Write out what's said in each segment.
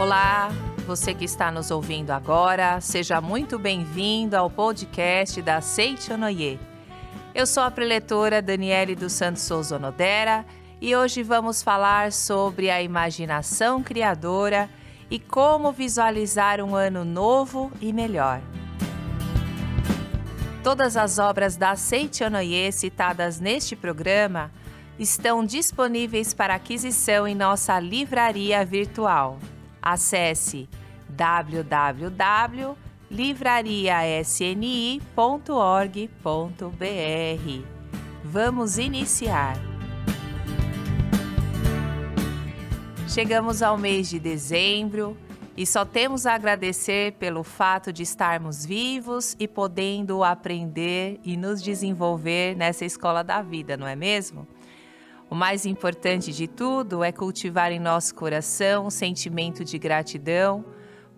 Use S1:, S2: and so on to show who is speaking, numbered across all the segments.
S1: Olá, você que está nos ouvindo agora, seja muito bem-vindo ao podcast da Seichonoye. Eu sou a preletora Daniele dos Santos Souza Onodera e hoje vamos falar sobre a imaginação criadora e como visualizar um ano novo e melhor. Todas as obras da Seichonoye citadas neste programa estão disponíveis para aquisição em nossa livraria virtual. Acesse www.livrariasni.org.br. Vamos iniciar. Chegamos ao mês de dezembro e só temos a agradecer pelo fato de estarmos vivos e podendo aprender e nos desenvolver nessa escola da vida, não é mesmo? O mais importante de tudo é cultivar em nosso coração um sentimento de gratidão,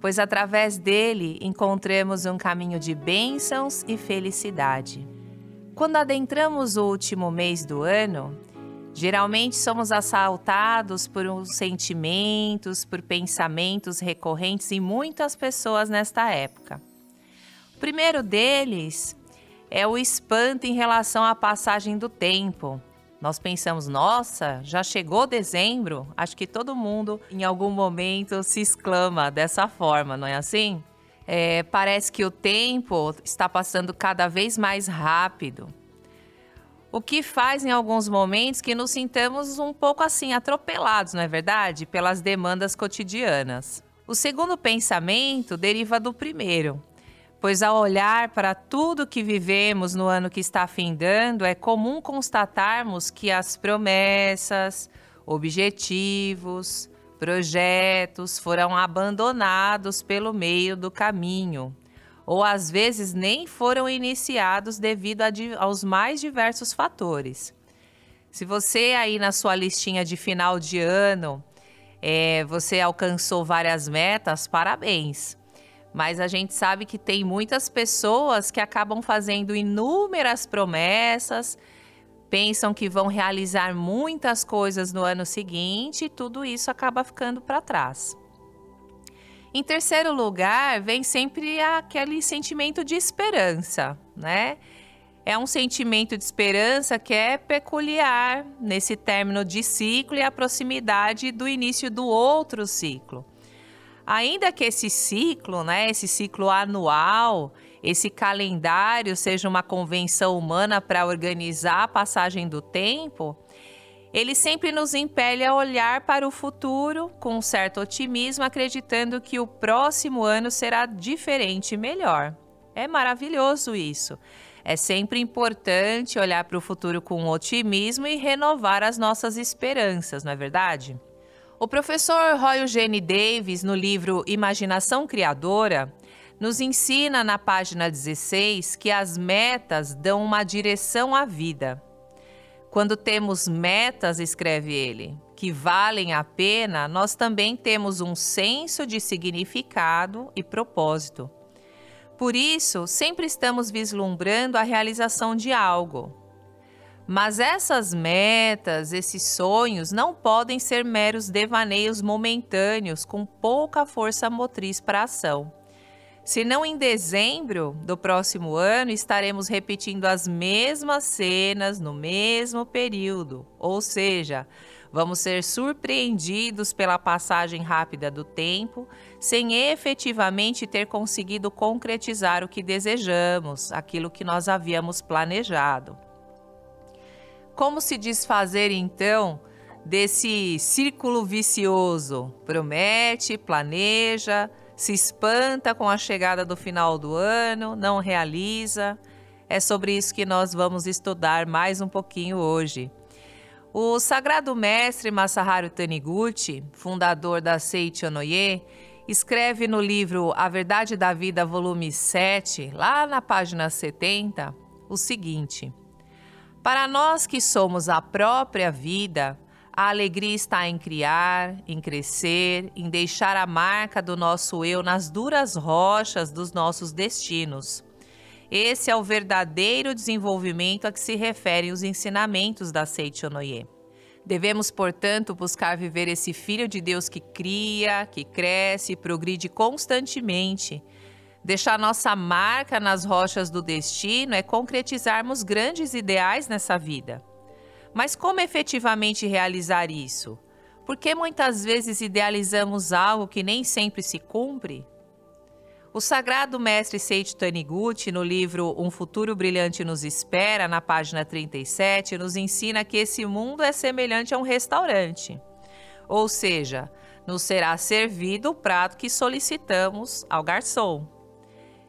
S1: pois através dele encontramos um caminho de bênçãos e felicidade. Quando adentramos o último mês do ano, Geralmente somos assaltados por uns sentimentos, por pensamentos recorrentes em muitas pessoas nesta época. O primeiro deles é o espanto em relação à passagem do tempo. Nós pensamos, nossa, já chegou dezembro? Acho que todo mundo em algum momento se exclama dessa forma, não é assim? É, parece que o tempo está passando cada vez mais rápido o que faz em alguns momentos que nos sintamos um pouco assim atropelados, não é verdade? Pelas demandas cotidianas. O segundo pensamento deriva do primeiro, pois ao olhar para tudo que vivemos no ano que está findando, é comum constatarmos que as promessas, objetivos, projetos foram abandonados pelo meio do caminho ou às vezes nem foram iniciados devido aos mais diversos fatores. Se você aí na sua listinha de final de ano, é, você alcançou várias metas, parabéns. Mas a gente sabe que tem muitas pessoas que acabam fazendo inúmeras promessas, pensam que vão realizar muitas coisas no ano seguinte e tudo isso acaba ficando para trás. Em terceiro lugar, vem sempre aquele sentimento de esperança, né? É um sentimento de esperança que é peculiar nesse término de ciclo e a proximidade do início do outro ciclo. Ainda que esse ciclo, né, esse ciclo anual, esse calendário seja uma convenção humana para organizar a passagem do tempo, ele sempre nos impele a olhar para o futuro com um certo otimismo, acreditando que o próximo ano será diferente e melhor. É maravilhoso isso. É sempre importante olhar para o futuro com otimismo e renovar as nossas esperanças, não é verdade? O professor Roy Eugene Davis, no livro Imaginação Criadora, nos ensina na página 16 que as metas dão uma direção à vida. Quando temos metas, escreve ele, que valem a pena, nós também temos um senso de significado e propósito. Por isso, sempre estamos vislumbrando a realização de algo. Mas essas metas, esses sonhos, não podem ser meros devaneios momentâneos com pouca força motriz para ação. Se não em dezembro do próximo ano estaremos repetindo as mesmas cenas no mesmo período, ou seja, vamos ser surpreendidos pela passagem rápida do tempo, sem efetivamente ter conseguido concretizar o que desejamos, aquilo que nós havíamos planejado. Como se desfazer então desse círculo vicioso? Promete, planeja, se espanta com a chegada do final do ano, não realiza. É sobre isso que nós vamos estudar mais um pouquinho hoje. O sagrado mestre Masaharu Taniguchi, fundador da Seiichi Onoye, escreve no livro A Verdade da Vida, volume 7, lá na página 70, o seguinte: Para nós que somos a própria vida, a alegria está em criar, em crescer, em deixar a marca do nosso eu nas duras rochas dos nossos destinos. Esse é o verdadeiro desenvolvimento a que se referem os ensinamentos da Seichonoye. Devemos, portanto, buscar viver esse Filho de Deus que cria, que cresce e progride constantemente. Deixar nossa marca nas rochas do destino é concretizarmos grandes ideais nessa vida. Mas como efetivamente realizar isso? Porque muitas vezes idealizamos algo que nem sempre se cumpre? O sagrado mestre Seiichi Taniguchi, no livro Um Futuro Brilhante Nos Espera, na página 37, nos ensina que esse mundo é semelhante a um restaurante. Ou seja, nos será servido o prato que solicitamos ao garçom.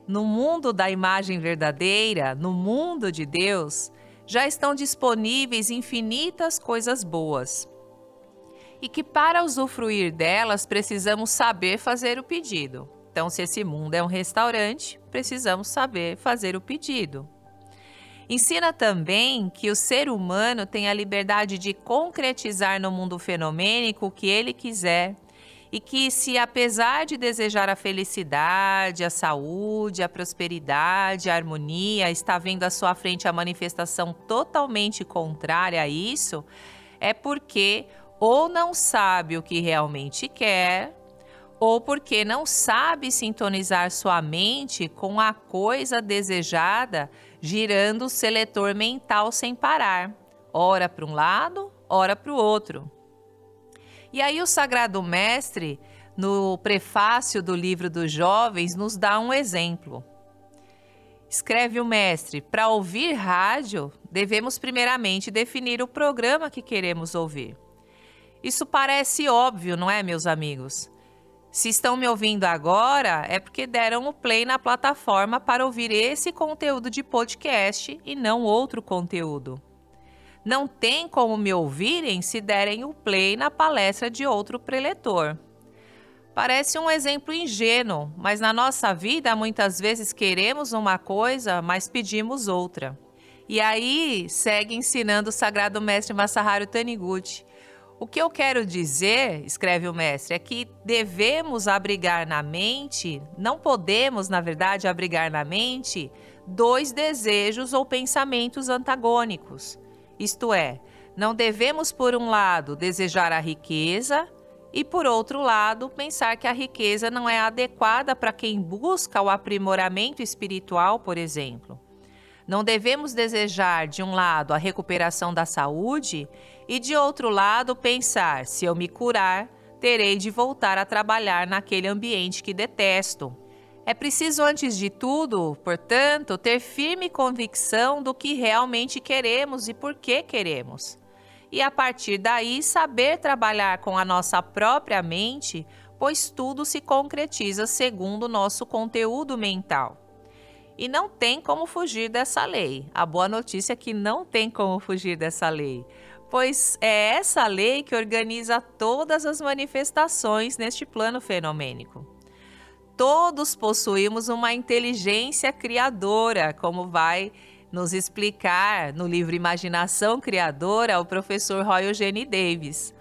S1: No mundo da imagem verdadeira, no mundo de Deus, já estão disponíveis infinitas coisas boas. E que para usufruir delas precisamos saber fazer o pedido. Então, se esse mundo é um restaurante, precisamos saber fazer o pedido. Ensina também que o ser humano tem a liberdade de concretizar no mundo fenomênico o que ele quiser e que, se apesar de desejar a felicidade, a saúde, a prosperidade, a harmonia, está vendo à sua frente a manifestação totalmente contrária a isso, é porque ou não sabe o que realmente quer, ou porque não sabe sintonizar sua mente com a coisa desejada, girando o seletor mental sem parar, ora para um lado, ora para o outro. E aí o Sagrado Mestre, no prefácio do livro dos jovens, nos dá um exemplo. Escreve o mestre: para ouvir rádio, devemos primeiramente definir o programa que queremos ouvir. Isso parece óbvio, não é, meus amigos? Se estão me ouvindo agora, é porque deram o play na plataforma para ouvir esse conteúdo de podcast e não outro conteúdo. Não tem como me ouvirem se derem o play na palestra de outro preletor. Parece um exemplo ingênuo, mas na nossa vida muitas vezes queremos uma coisa, mas pedimos outra. E aí segue ensinando o sagrado mestre Masaharu Taniguchi o que eu quero dizer, escreve o mestre, é que devemos abrigar na mente, não podemos, na verdade, abrigar na mente dois desejos ou pensamentos antagônicos. Isto é, não devemos, por um lado, desejar a riqueza e, por outro lado, pensar que a riqueza não é adequada para quem busca o aprimoramento espiritual, por exemplo. Não devemos desejar, de um lado, a recuperação da saúde e, de outro lado, pensar: se eu me curar, terei de voltar a trabalhar naquele ambiente que detesto. É preciso, antes de tudo, portanto, ter firme convicção do que realmente queremos e por que queremos. E a partir daí, saber trabalhar com a nossa própria mente, pois tudo se concretiza segundo o nosso conteúdo mental. E não tem como fugir dessa lei. A boa notícia é que não tem como fugir dessa lei, pois é essa lei que organiza todas as manifestações neste plano fenomênico. Todos possuímos uma inteligência criadora, como vai nos explicar no livro Imaginação Criadora o professor Roy Eugene Davis.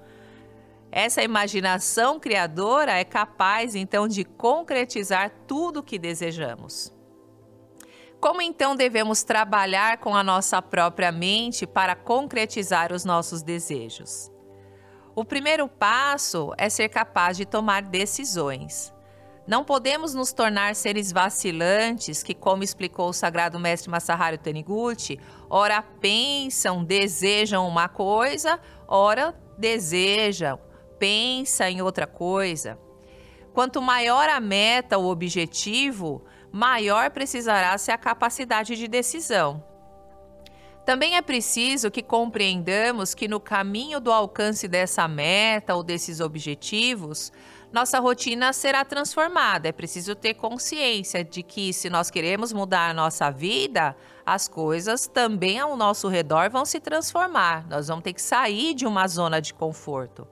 S1: Essa imaginação criadora é capaz então de concretizar tudo o que desejamos. Como então devemos trabalhar com a nossa própria mente para concretizar os nossos desejos? O primeiro passo é ser capaz de tomar decisões. Não podemos nos tornar seres vacilantes que, como explicou o sagrado mestre Masaharu Taniguchi, ora pensam, desejam uma coisa, ora desejam, pensa em outra coisa. Quanto maior a meta, o objetivo, maior precisará ser a capacidade de decisão. Também é preciso que compreendamos que no caminho do alcance dessa meta ou desses objetivos, nossa rotina será transformada. É preciso ter consciência de que, se nós queremos mudar a nossa vida, as coisas também ao nosso redor vão se transformar. Nós vamos ter que sair de uma zona de conforto.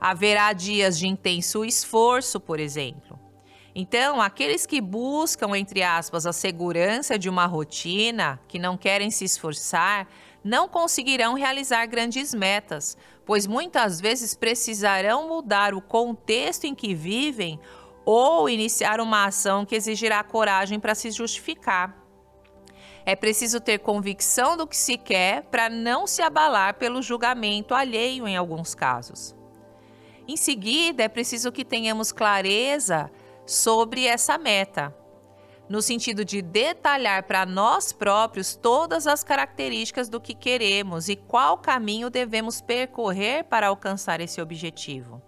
S1: Haverá dias de intenso esforço, por exemplo. Então, aqueles que buscam, entre aspas, a segurança de uma rotina, que não querem se esforçar, não conseguirão realizar grandes metas, pois muitas vezes precisarão mudar o contexto em que vivem ou iniciar uma ação que exigirá coragem para se justificar. É preciso ter convicção do que se quer para não se abalar pelo julgamento alheio em alguns casos. Em seguida, é preciso que tenhamos clareza sobre essa meta, no sentido de detalhar para nós próprios todas as características do que queremos e qual caminho devemos percorrer para alcançar esse objetivo.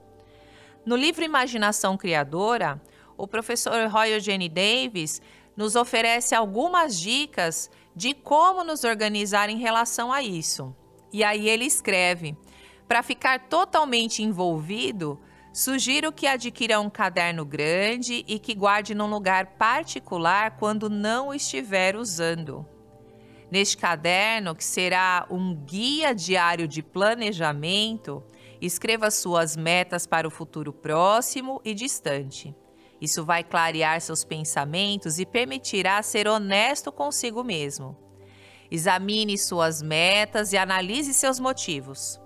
S1: No livro Imaginação Criadora, o professor Roy Eugene Davis nos oferece algumas dicas de como nos organizar em relação a isso. E aí ele escreve: para ficar totalmente envolvido, sugiro que adquira um caderno grande e que guarde num lugar particular quando não estiver usando. Neste caderno, que será um guia diário de planejamento, escreva suas metas para o futuro próximo e distante. Isso vai clarear seus pensamentos e permitirá ser honesto consigo mesmo. Examine suas metas e analise seus motivos.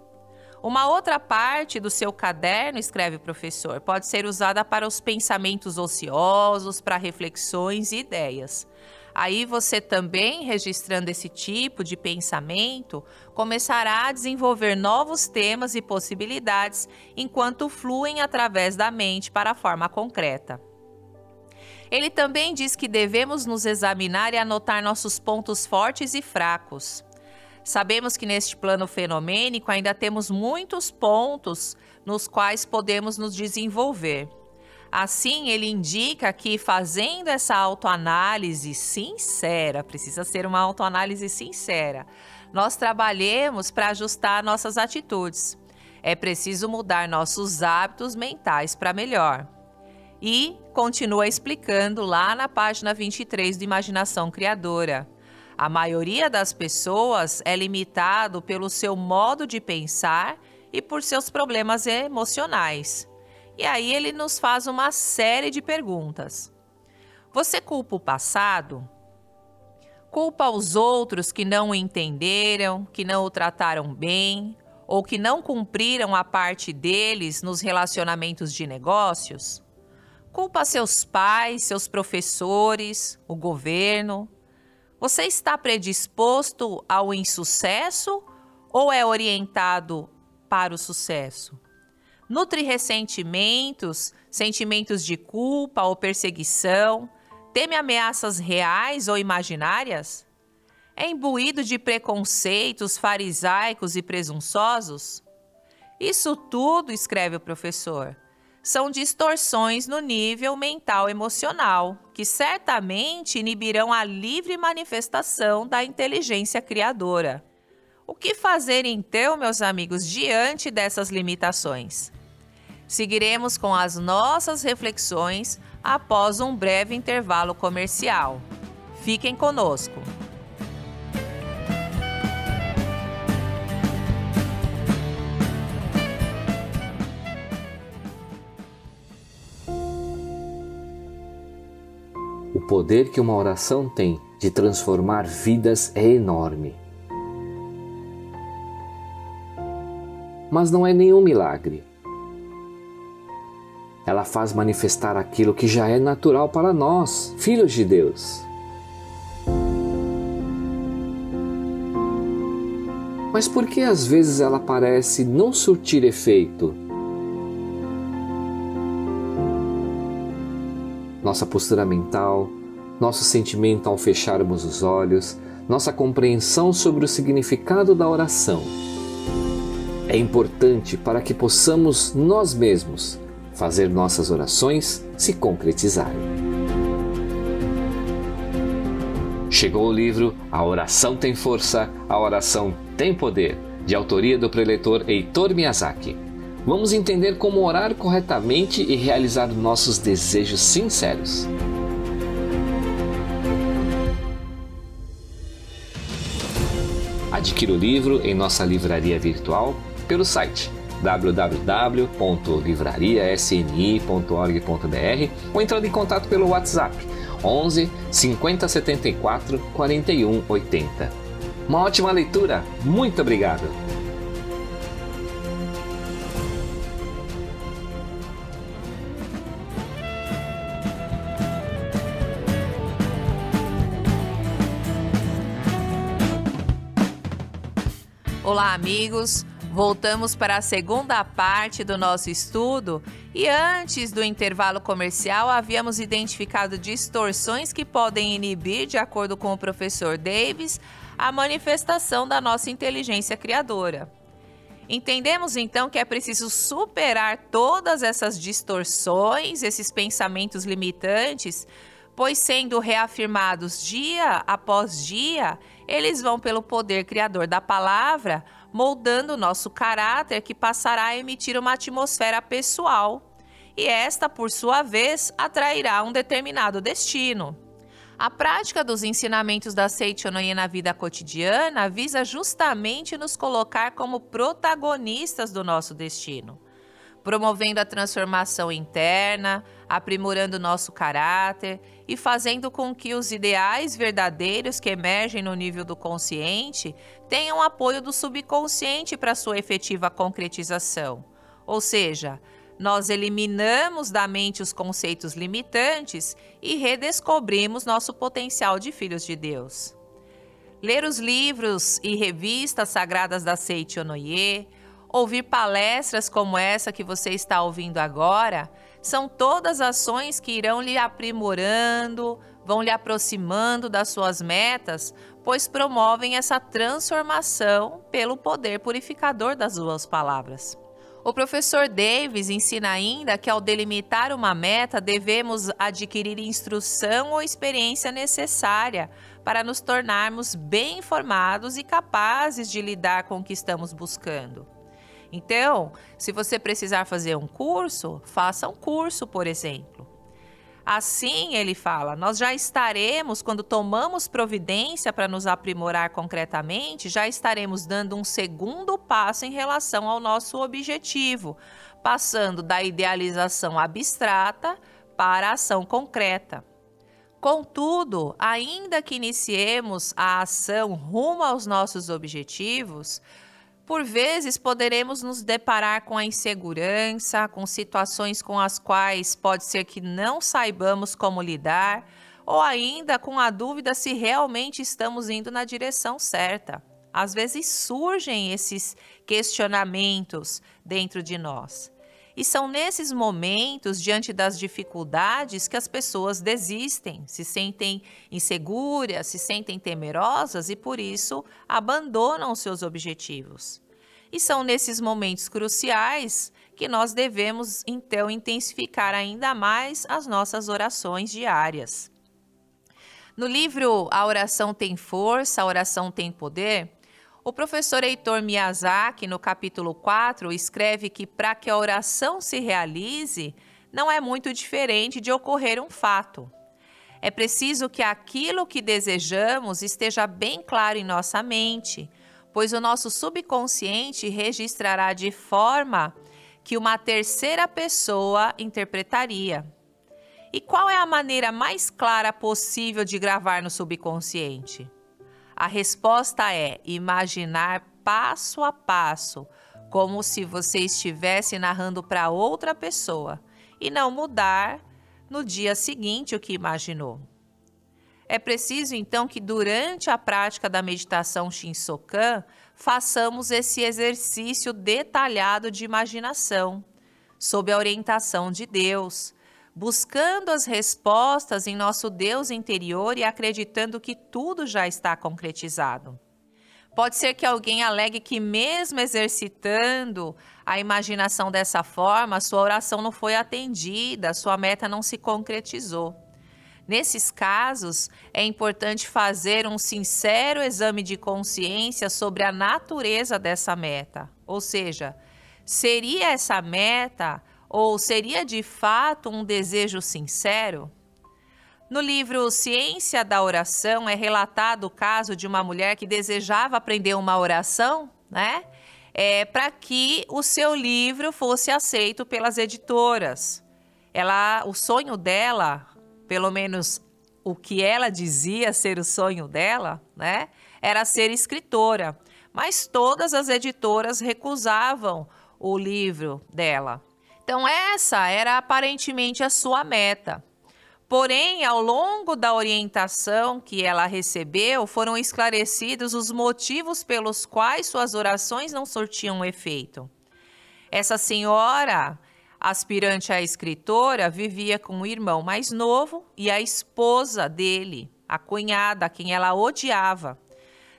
S1: Uma outra parte do seu caderno, escreve o professor, pode ser usada para os pensamentos ociosos, para reflexões e ideias. Aí você também, registrando esse tipo de pensamento, começará a desenvolver novos temas e possibilidades enquanto fluem através da mente para a forma concreta. Ele também diz que devemos nos examinar e anotar nossos pontos fortes e fracos. Sabemos que neste plano fenomênico ainda temos muitos pontos nos quais podemos nos desenvolver. Assim, ele indica que fazendo essa autoanálise sincera, precisa ser uma autoanálise sincera, nós trabalhemos para ajustar nossas atitudes. É preciso mudar nossos hábitos mentais para melhor. E continua explicando lá na página 23 do Imaginação Criadora. A maioria das pessoas é limitado pelo seu modo de pensar e por seus problemas emocionais. E aí ele nos faz uma série de perguntas. Você culpa o passado? Culpa os outros que não o entenderam, que não o trataram bem ou que não cumpriram a parte deles nos relacionamentos de negócios? Culpa seus pais, seus professores, o governo? Você está predisposto ao insucesso ou é orientado para o sucesso? nutre ressentimentos, sentimentos de culpa ou perseguição, teme ameaças reais ou imaginárias? É imbuído de preconceitos farisaicos e presunçosos? Isso tudo, escreve o professor, são distorções no nível mental emocional, que certamente inibirão a livre manifestação da inteligência criadora. O que fazer então, meus amigos, diante dessas limitações? Seguiremos com as nossas reflexões após um breve intervalo comercial. Fiquem conosco.
S2: Poder que uma oração tem de transformar vidas é enorme. Mas não é nenhum milagre ela faz manifestar aquilo que já é natural para nós, filhos de Deus. Mas por que às vezes ela parece não surtir efeito? Nossa postura mental, nosso sentimento ao fecharmos os olhos, nossa compreensão sobre o significado da oração. É importante para que possamos nós mesmos fazer nossas orações se concretizarem. Chegou o livro A Oração Tem Força, a Oração Tem Poder, de autoria do preletor Heitor Miyazaki. Vamos entender como orar corretamente e realizar nossos desejos sinceros. Adquira o livro em nossa livraria virtual pelo site www.livrariasni.org.br ou entrando em contato pelo WhatsApp 11 50 74 41 80. Uma ótima leitura, muito obrigado!
S1: Olá, amigos! Voltamos para a segunda parte do nosso estudo e antes do intervalo comercial havíamos identificado distorções que podem inibir, de acordo com o professor Davis, a manifestação da nossa inteligência criadora. Entendemos então que é preciso superar todas essas distorções, esses pensamentos limitantes, pois sendo reafirmados dia após dia, eles vão pelo poder criador da palavra moldando nosso caráter que passará a emitir uma atmosfera pessoal. E esta, por sua vez, atrairá um determinado destino. A prática dos ensinamentos da Seichonoye na vida cotidiana visa justamente nos colocar como protagonistas do nosso destino, promovendo a transformação interna, aprimorando nosso caráter e fazendo com que os ideais verdadeiros que emergem no nível do consciente tenham apoio do subconsciente para sua efetiva concretização. Ou seja, nós eliminamos da mente os conceitos limitantes e redescobrimos nosso potencial de filhos de Deus. Ler os livros e revistas sagradas da Seite Onoye, ouvir palestras como essa que você está ouvindo agora, são todas ações que irão lhe aprimorando, vão lhe aproximando das suas metas, pois promovem essa transformação pelo poder purificador das suas palavras. O professor Davis ensina ainda que ao delimitar uma meta, devemos adquirir instrução ou experiência necessária para nos tornarmos bem informados e capazes de lidar com o que estamos buscando. Então, se você precisar fazer um curso, faça um curso, por exemplo. Assim, ele fala, nós já estaremos, quando tomamos providência para nos aprimorar concretamente, já estaremos dando um segundo passo em relação ao nosso objetivo, passando da idealização abstrata para a ação concreta. Contudo, ainda que iniciemos a ação rumo aos nossos objetivos, por vezes poderemos nos deparar com a insegurança, com situações com as quais pode ser que não saibamos como lidar, ou ainda com a dúvida se realmente estamos indo na direção certa. Às vezes surgem esses questionamentos dentro de nós. E são nesses momentos, diante das dificuldades, que as pessoas desistem, se sentem inseguras, se sentem temerosas e por isso abandonam seus objetivos. E são nesses momentos cruciais que nós devemos então intensificar ainda mais as nossas orações diárias. No livro A Oração Tem Força, a Oração Tem Poder, o professor Heitor Miyazaki, no capítulo 4, escreve que para que a oração se realize, não é muito diferente de ocorrer um fato. É preciso que aquilo que desejamos esteja bem claro em nossa mente, pois o nosso subconsciente registrará de forma que uma terceira pessoa interpretaria. E qual é a maneira mais clara possível de gravar no subconsciente? A resposta é imaginar passo a passo, como se você estivesse narrando para outra pessoa, e não mudar no dia seguinte o que imaginou. É preciso então que durante a prática da meditação Shinsokan façamos esse exercício detalhado de imaginação, sob a orientação de Deus, buscando as respostas em nosso Deus interior e acreditando que tudo já está concretizado. Pode ser que alguém alegue que, mesmo exercitando a imaginação dessa forma, sua oração não foi atendida, sua meta não se concretizou. Nesses casos, é importante fazer um sincero exame de consciência sobre a natureza dessa meta. Ou seja, seria essa meta ou seria de fato um desejo sincero? No livro Ciência da Oração é relatado o caso de uma mulher que desejava aprender uma oração, né? É, para que o seu livro fosse aceito pelas editoras. Ela, o sonho dela, pelo menos o que ela dizia ser o sonho dela, né, era ser escritora. Mas todas as editoras recusavam o livro dela. Então, essa era aparentemente a sua meta. Porém, ao longo da orientação que ela recebeu, foram esclarecidos os motivos pelos quais suas orações não sortiam efeito. Essa senhora, aspirante a escritora, vivia com o irmão mais novo e a esposa dele, a cunhada, quem ela odiava.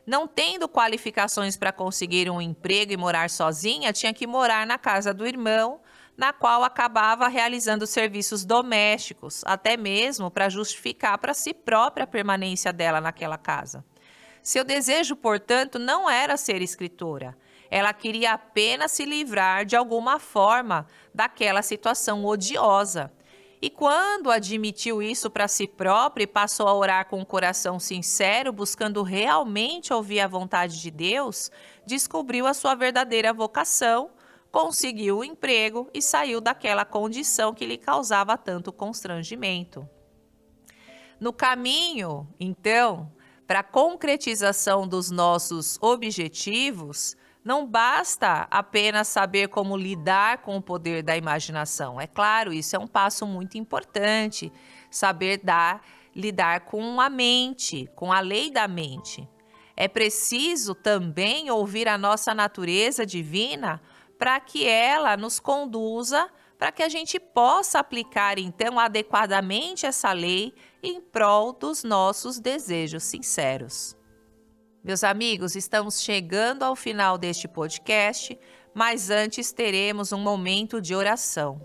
S1: Não tendo qualificações para conseguir um emprego e morar sozinha, tinha que morar na casa do irmão na qual acabava realizando serviços domésticos, até mesmo para justificar para si própria a permanência dela naquela casa. Seu desejo, portanto, não era ser escritora. Ela queria apenas se livrar de alguma forma daquela situação odiosa. E quando admitiu isso para si própria e passou a orar com o coração sincero, buscando realmente ouvir a vontade de Deus, descobriu a sua verdadeira vocação conseguiu o emprego e saiu daquela condição que lhe causava tanto constrangimento. No caminho, então, para a concretização dos nossos objetivos, não basta apenas saber como lidar com o poder da imaginação. É claro, isso é um passo muito importante, saber dar, lidar com a mente, com a lei da mente. É preciso também ouvir a nossa natureza divina para que ela nos conduza para que a gente possa aplicar então adequadamente essa lei em prol dos nossos desejos sinceros. Meus amigos, estamos chegando ao final deste podcast, mas antes teremos um momento de oração.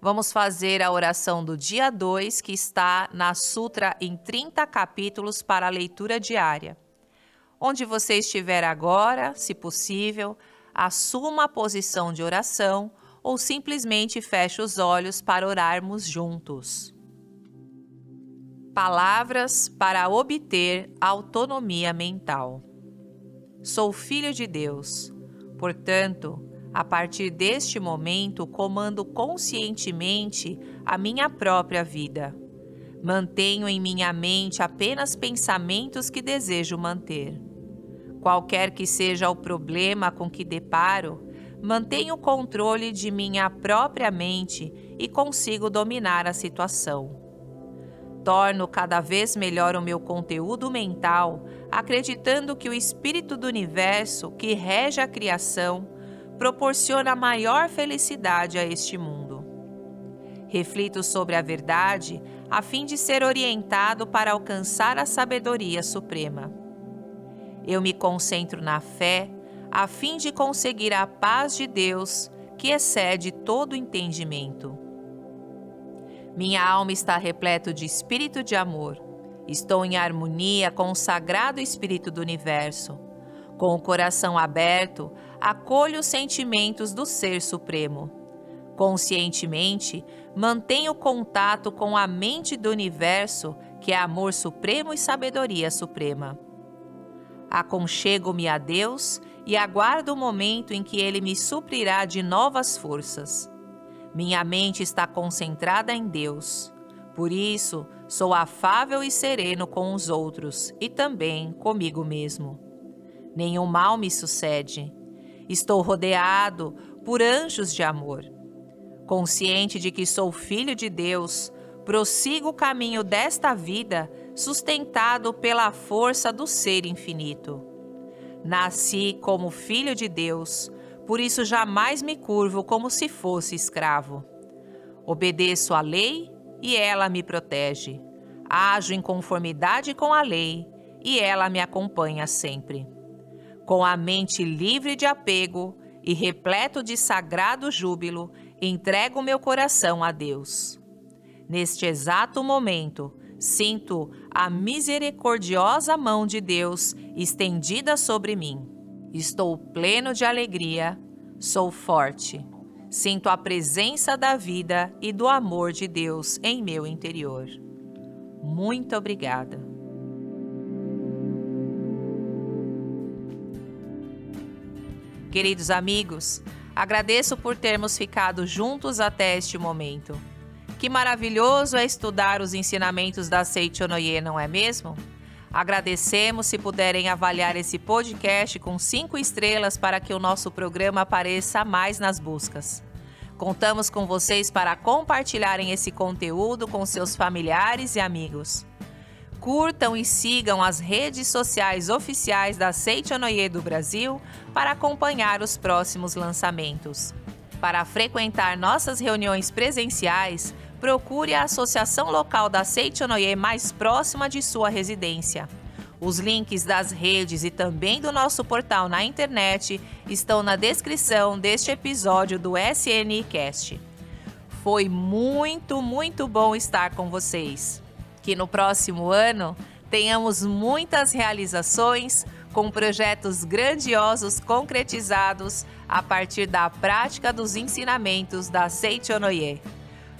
S1: Vamos fazer a oração do dia 2, que está na Sutra em 30 capítulos para a leitura diária. Onde você estiver agora, se possível, assuma a posição de oração ou simplesmente feche os olhos para orarmos juntos. Palavras para obter autonomia mental. Sou filho de Deus, portanto, a partir deste momento comando conscientemente a minha própria vida. Mantenho em minha mente apenas pensamentos que desejo manter. Qualquer que seja o problema com que deparo, mantenho o controle de minha própria mente e consigo dominar a situação. Torno cada vez melhor o meu conteúdo mental, acreditando que o espírito do universo, que rege a criação, proporciona maior felicidade a este mundo. Reflito sobre a verdade a fim de ser orientado para alcançar a sabedoria suprema. Eu me concentro na fé a fim de conseguir a paz de Deus que excede todo entendimento. Minha alma está repleta de espírito de amor. Estou em harmonia com o sagrado espírito do universo. Com o coração aberto, acolho os sentimentos do Ser Supremo. Conscientemente, mantenho contato com a mente do universo, que é amor supremo e sabedoria suprema. Aconchego-me a Deus e aguardo o momento em que Ele me suprirá de novas forças. Minha mente está concentrada em Deus. Por isso, sou afável e sereno com os outros e também comigo mesmo. Nenhum mal me sucede. Estou rodeado por anjos de amor. Consciente de que sou filho de Deus, prossigo o caminho desta vida sustentado pela força do ser infinito. Nasci como filho de Deus, por isso jamais me curvo como se fosse escravo. Obedeço à lei e ela me protege. Ajo em conformidade com a lei e ela me acompanha sempre. Com a mente livre de apego e repleto de sagrado júbilo, entrego meu coração a Deus. Neste exato momento, Sinto a misericordiosa mão de Deus estendida sobre mim. Estou pleno de alegria, sou forte. Sinto a presença da vida e do amor de Deus em meu interior. Muito obrigada. Queridos amigos, agradeço por termos ficado juntos até este momento. Que maravilhoso é estudar os ensinamentos da Seichonoye, não é mesmo? Agradecemos se puderem avaliar esse podcast com cinco estrelas para que o nosso programa apareça mais nas buscas. Contamos com vocês para compartilharem esse conteúdo com seus familiares e amigos. Curtam e sigam as redes sociais oficiais da Seichonoye do Brasil para acompanhar os próximos lançamentos. Para frequentar nossas reuniões presenciais, procure a associação local da Seichonoye mais próxima de sua residência. Os links das redes e também do nosso portal na internet estão na descrição deste episódio do SNCast. Foi muito, muito bom estar com vocês. Que no próximo ano tenhamos muitas realizações com projetos grandiosos concretizados a partir da prática dos ensinamentos da Seichonoye.